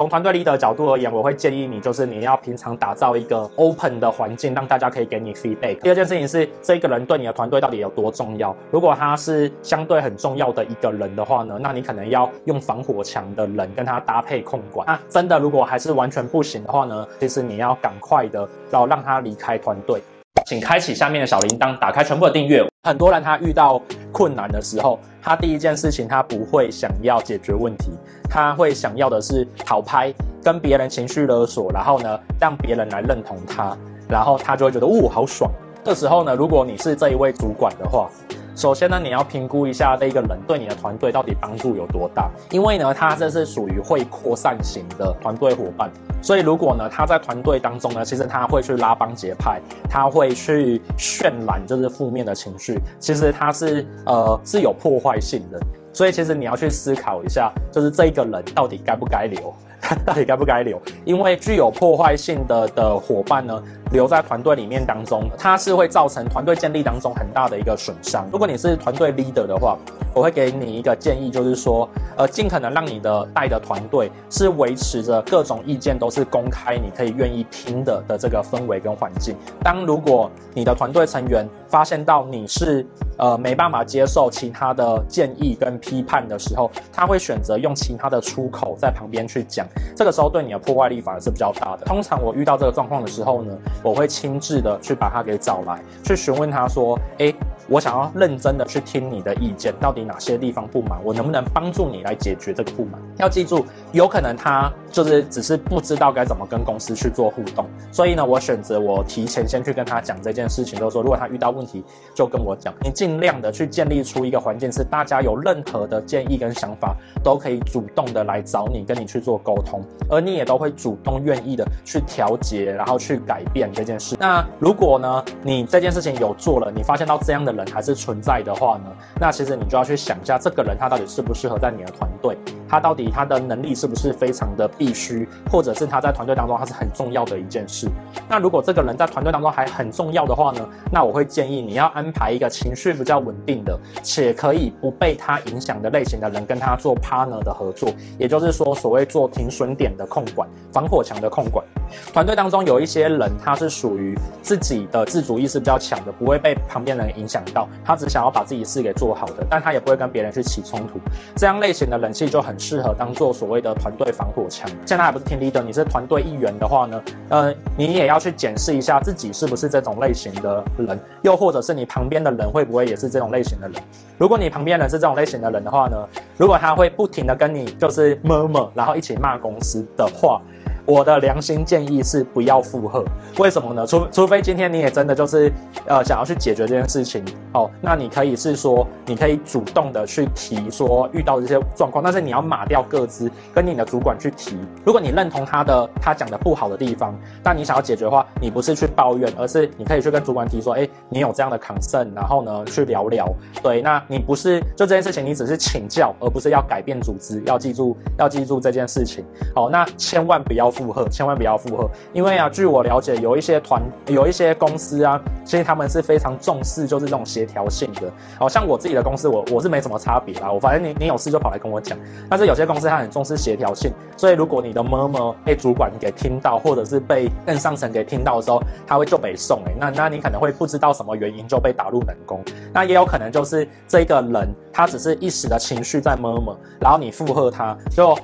从团队力的角度而言，我会建议你，就是你要平常打造一个 open 的环境，让大家可以给你 feedback。第二件事情是，这个人对你的团队到底有多重要？如果他是相对很重要的一个人的话呢，那你可能要用防火墙的人跟他搭配控管。那真的如果还是完全不行的话呢，其实你要赶快的要让他离开团队。请开启下面的小铃铛，打开全部的订阅。很多人他遇到困难的时候，他第一件事情他不会想要解决问题，他会想要的是讨拍，跟别人情绪勒索，然后呢让别人来认同他，然后他就会觉得哦好爽。这时候呢，如果你是这一位主管的话，首先呢，你要评估一下这个人对你的团队到底帮助有多大，因为呢，他这是属于会扩散型的团队伙伴，所以如果呢，他在团队当中呢，其实他会去拉帮结派，他会去渲染就是负面的情绪，其实他是呃是有破坏性的，所以其实你要去思考一下，就是这一个人到底该不该留。到底该不该留？因为具有破坏性的的伙伴呢，留在团队里面当中，它是会造成团队建立当中很大的一个损伤。如果你是团队 leader 的话，我会给你一个建议，就是说，呃，尽可能让你的带的团队是维持着各种意见都是公开，你可以愿意听的的这个氛围跟环境。当如果你的团队成员发现到你是呃，没办法接受其他的建议跟批判的时候，他会选择用其他的出口在旁边去讲。这个时候对你的破坏力反而是比较大的。通常我遇到这个状况的时候呢，我会亲自的去把他给找来，去询问他说：“诶，我想要认真的去听你的意见，到底哪些地方不满，我能不能帮助你来解决这个不满？”要记住，有可能他就是只是不知道该怎么跟公司去做互动，所以呢，我选择我提前先去跟他讲这件事情，就是说，如果他遇到问题，就跟我讲，你尽量的去建立出一个环境，是大家有任何的建议跟想法，都可以主动的来找你，跟你去做沟通，而你也都会主动愿意的去调节，然后去改变这件事。那如果呢，你这件事情有做了，你发现到这样的人还是存在的话呢，那其实你就要去想一下，这个人他到底适不适合在你的团队，他到底他的能力是不是非常的必须，或者是他在团队当中他是很重要的一件事。那如果这个人在团队当中还很重要的话呢，那我会建议你要安排一个情绪比较稳定的，且可以不被他影响的类型的人跟他做 partner 的合作，也就是说，所谓做停损点的控管、防火墙的控管。团队当中有一些人，他是属于自己的自主意识比较强的，不会被旁边人影响到，他只想要把自己事给做好的，但他也不会跟别人去起冲突。这样类型的人气就很适合当做所谓的团队防火墙。现在还不是 team leader，你是团队一员的话呢，呃，你也要去检视一下自己是不是这种类型的人，又或者是你旁边的人会不会也是这种类型的人？如果你旁边人是这种类型的人的话呢，如果他会不停的跟你就是 murmur，然后一起骂公司的话。我的良心建议是不要附和，为什么呢？除除非今天你也真的就是呃想要去解决这件事情哦，那你可以是说你可以主动的去提说遇到这些状况，但是你要码掉个资，跟你的主管去提。如果你认同他的他讲的不好的地方，但你想要解决的话，你不是去抱怨，而是你可以去跟主管提说，哎，你有这样的 concern，然后呢去聊聊。对，那你不是就这件事情，你只是请教，而不是要改变组织。要记住，要记住这件事情。好，那千万不要。附和，千万不要附和，因为啊，据我了解，有一些团，有一些公司啊，其实他们是非常重视就是这种协调性的。好像我自己的公司，我我是没什么差别啦，我反正你你有事就跑来跟我讲。但是有些公司他很重视协调性，所以如果你的 murmur 被主管给听到，或者是被更上层给听到的时候，他会就北送哎，那那你可能会不知道什么原因就被打入冷宫，那也有可能就是这个人他只是一时的情绪在 murmur，然后你附和他就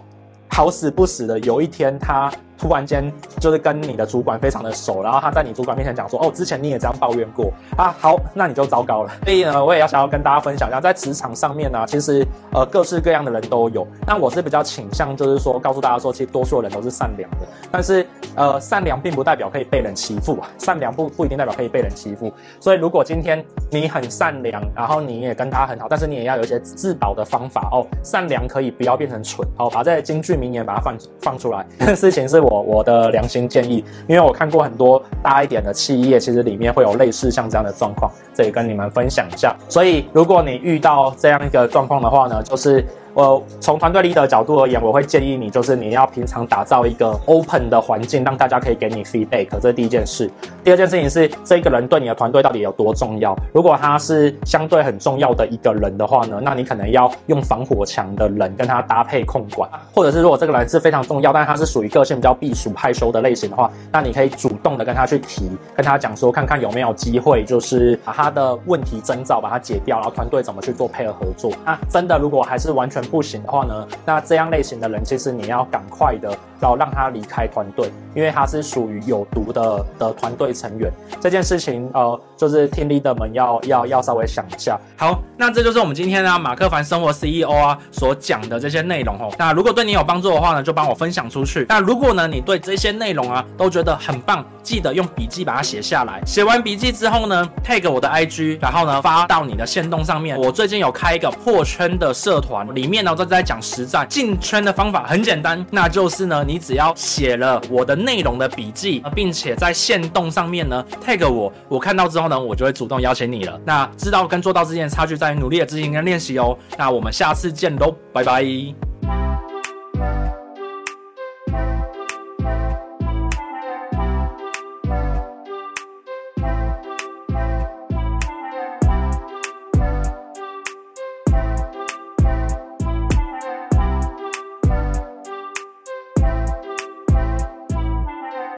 好死不死的有一天他。突然间就是跟你的主管非常的熟，然后他在你主管面前讲说，哦，之前你也这样抱怨过啊，好，那你就糟糕了。所以呢，我也要想要跟大家分享一下，在职场上面呢，其实呃各式各样的人都有。那我是比较倾向就是说，告诉大家说，其实多数人都是善良的，但是呃善良并不代表可以被人欺负啊，善良不不一定代表可以被人欺负。所以如果今天你很善良，然后你也跟他很好，但是你也要有一些自保的方法哦。善良可以不要变成蠢哦，把这些金句名言把它放放出来。这 事情是。我我的良心建议，因为我看过很多大一点的企业，其实里面会有类似像这样的状况，这里跟你们分享一下。所以，如果你遇到这样一个状况的话呢，就是我从团队里的角度而言，我会建议你，就是你要平常打造一个 open 的环境，让大家可以给你 feedback，这是第一件事。第二件事情是，这个人对你的团队到底有多重要？如果他是相对很重要的一个人的话呢，那你可能要用防火墙的人跟他搭配控管，或者是如果这个人是非常重要，但他是属于个性比较避暑害羞的类型的话，那你可以主动的跟他去提，跟他讲说，看看有没有机会，就是把他的问题征兆把它解掉，然后团队怎么去做配合合作。那真的如果还是完全不行的话呢，那这样类型的人其实你要赶快的，然后让他离开团队，因为他是属于有毒的的团队成员。这件事情呃，就是 team leader 们要要要稍微想一下。好，那这就是我们今天呢马克凡生活 CEO 啊所讲的这些内容哦。那如果对你有帮助的话呢，就帮我分享出去。那如果呢你对这些内容啊都觉得很棒，记得用笔记把它写下来。写完笔记之后呢，tag 我的 IG，然后呢发到你的线动上面。我最近有开一个破圈的社团，里面面呢都在讲实战进圈的方法，很简单，那就是呢你只要写了我的内容的笔记，并且在线动上面呢 tag 我，我看到之后呢，我就会主动邀请你了。那知道跟做到之间的差距在于努力的执行跟练习哦。那我们下次见喽，拜拜。